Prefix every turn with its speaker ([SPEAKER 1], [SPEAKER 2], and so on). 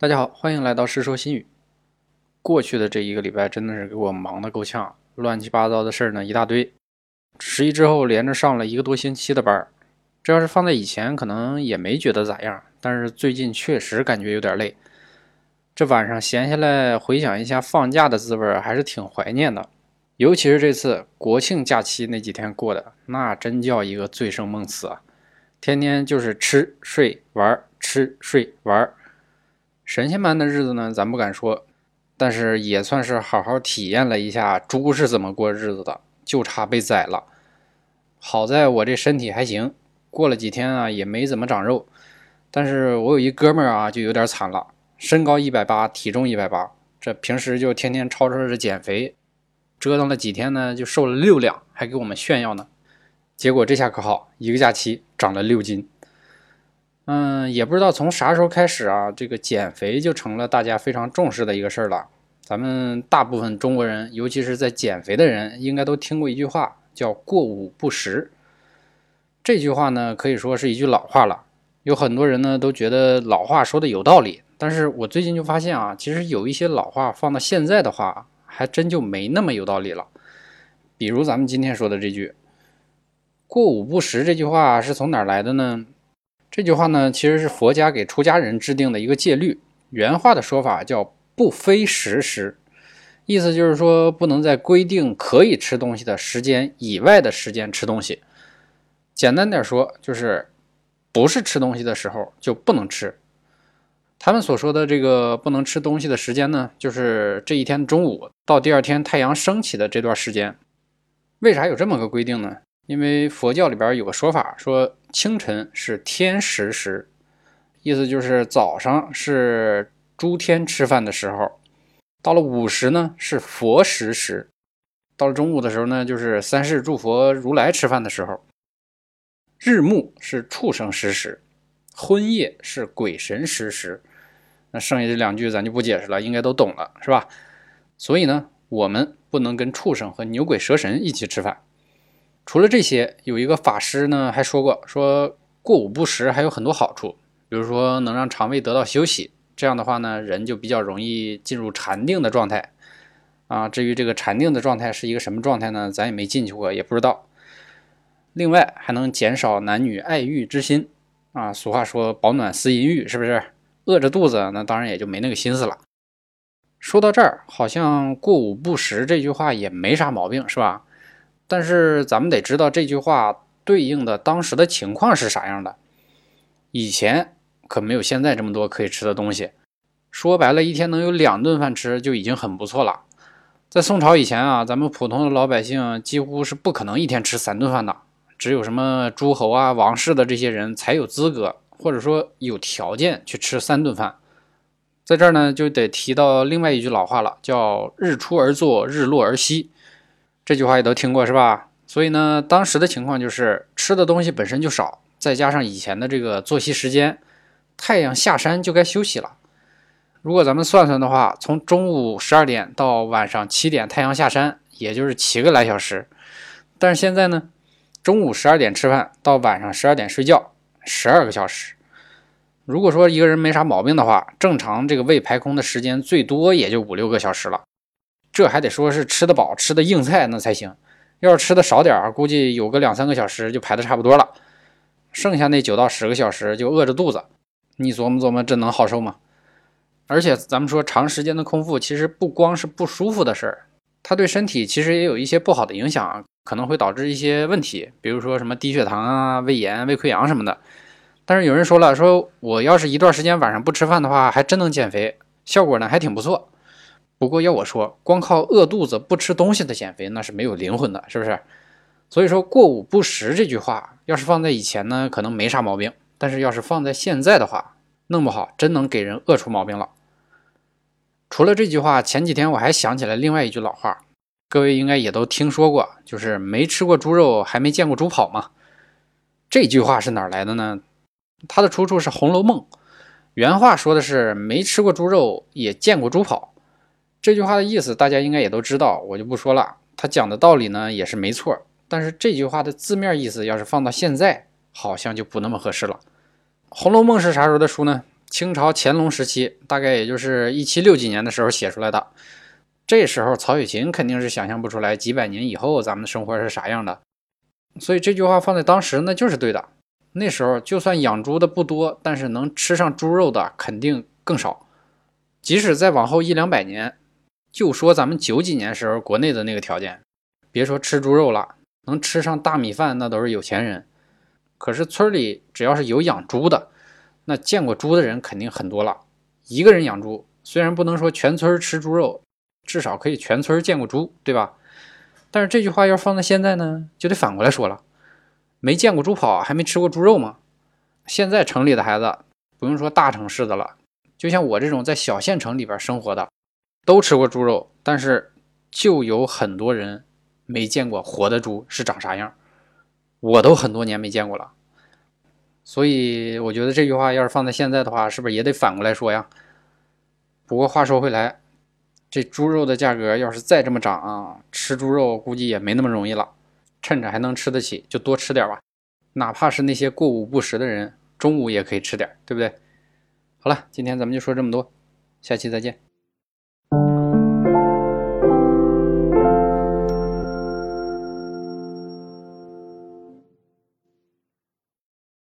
[SPEAKER 1] 大家好，欢迎来到《世说新语》。过去的这一个礼拜真的是给我忙得够呛，乱七八糟的事儿呢一大堆。十一之后连着上了一个多星期的班儿，这要是放在以前可能也没觉得咋样，但是最近确实感觉有点累。这晚上闲下来回想一下放假的滋味，还是挺怀念的。尤其是这次国庆假期那几天过的，那真叫一个醉生梦死啊！天天就是吃睡玩，吃睡玩。神仙般的日子呢，咱不敢说，但是也算是好好体验了一下猪是怎么过日子的，就差被宰了。好在我这身体还行，过了几天啊也没怎么长肉。但是我有一哥们儿啊就有点惨了，身高一百八，体重一百八，这平时就天天吵吵着减肥，折腾了几天呢就瘦了六两，还给我们炫耀呢。结果这下可好，一个假期长了六斤。嗯，也不知道从啥时候开始啊，这个减肥就成了大家非常重视的一个事儿了。咱们大部分中国人，尤其是在减肥的人，应该都听过一句话，叫“过午不食”。这句话呢，可以说是一句老话了。有很多人呢都觉得老话说的有道理，但是我最近就发现啊，其实有一些老话放到现在的话，还真就没那么有道理了。比如咱们今天说的这句“过午不食”，这句话是从哪儿来的呢？这句话呢，其实是佛家给出家人制定的一个戒律。原话的说法叫“不非时时”，意思就是说，不能在规定可以吃东西的时间以外的时间吃东西。简单点说，就是不是吃东西的时候就不能吃。他们所说的这个不能吃东西的时间呢，就是这一天中午到第二天太阳升起的这段时间。为啥有这么个规定呢？因为佛教里边有个说法，说清晨是天食时，意思就是早上是诸天吃饭的时候，到了午时呢是佛食时，到了中午的时候呢就是三世诸佛如来吃饭的时候，日暮是畜生食时，昏夜是鬼神食时。那剩下这两句咱就不解释了，应该都懂了，是吧？所以呢，我们不能跟畜生和牛鬼蛇神一起吃饭。除了这些，有一个法师呢还说过，说过午不食还有很多好处，比如说能让肠胃得到休息，这样的话呢，人就比较容易进入禅定的状态啊。至于这个禅定的状态是一个什么状态呢？咱也没进去过，也不知道。另外还能减少男女爱欲之心啊。俗话说保暖思淫欲，是不是？饿着肚子，那当然也就没那个心思了。说到这儿，好像过午不食这句话也没啥毛病，是吧？但是咱们得知道这句话对应的当时的情况是啥样的。以前可没有现在这么多可以吃的东西，说白了，一天能有两顿饭吃就已经很不错了。在宋朝以前啊，咱们普通的老百姓几乎是不可能一天吃三顿饭的，只有什么诸侯啊、王室的这些人才有资格或者说有条件去吃三顿饭。在这儿呢，就得提到另外一句老话了，叫“日出而作，日落而息”。这句话也都听过是吧？所以呢，当时的情况就是吃的东西本身就少，再加上以前的这个作息时间，太阳下山就该休息了。如果咱们算算的话，从中午十二点到晚上七点太阳下山，也就是七个来小时。但是现在呢，中午十二点吃饭到晚上十二点睡觉，十二个小时。如果说一个人没啥毛病的话，正常这个胃排空的时间最多也就五六个小时了。这还得说是吃得饱、吃的硬菜那才行。要是吃的少点儿，估计有个两三个小时就排的差不多了。剩下那九到十个小时就饿着肚子，你琢磨琢磨，这能好受吗？而且咱们说长时间的空腹，其实不光是不舒服的事儿，它对身体其实也有一些不好的影响，可能会导致一些问题，比如说什么低血糖啊、胃炎、胃溃疡什么的。但是有人说了，说我要是一段时间晚上不吃饭的话，还真能减肥，效果呢还挺不错。不过要我说，光靠饿肚子不吃东西的减肥那是没有灵魂的，是不是？所以说“过午不食”这句话，要是放在以前呢，可能没啥毛病；但是要是放在现在的话，弄不好真能给人饿出毛病了。除了这句话，前几天我还想起来另外一句老话，各位应该也都听说过，就是“没吃过猪肉，还没见过猪跑”嘛。这句话是哪来的呢？它的出处是《红楼梦》，原话说的是“没吃过猪肉，也见过猪跑”。这句话的意思大家应该也都知道，我就不说了。他讲的道理呢也是没错，但是这句话的字面意思要是放到现在，好像就不那么合适了。《红楼梦》是啥时候的书呢？清朝乾隆时期，大概也就是一七六几年的时候写出来的。这时候曹雪芹肯定是想象不出来几百年以后咱们的生活是啥样的，所以这句话放在当时那就是对的。那时候就算养猪的不多，但是能吃上猪肉的肯定更少。即使再往后一两百年，就说咱们九几年时候国内的那个条件，别说吃猪肉了，能吃上大米饭那都是有钱人。可是村里只要是有养猪的，那见过猪的人肯定很多了。一个人养猪，虽然不能说全村吃猪肉。至少可以全村见过猪，对吧？但是这句话要放在现在呢，就得反过来说了：没见过猪跑，还没吃过猪肉吗？现在城里的孩子，不用说大城市的了，就像我这种在小县城里边生活的，都吃过猪肉，但是就有很多人没见过活的猪是长啥样。我都很多年没见过了，所以我觉得这句话要是放在现在的话，是不是也得反过来说呀？不过话说回来。这猪肉的价格要是再这么涨啊，吃猪肉估计也没那么容易了。趁着还能吃得起，就多吃点吧。哪怕是那些过午不食的人，中午也可以吃点，对不对？好了，今天咱们就说这么多，下期再见。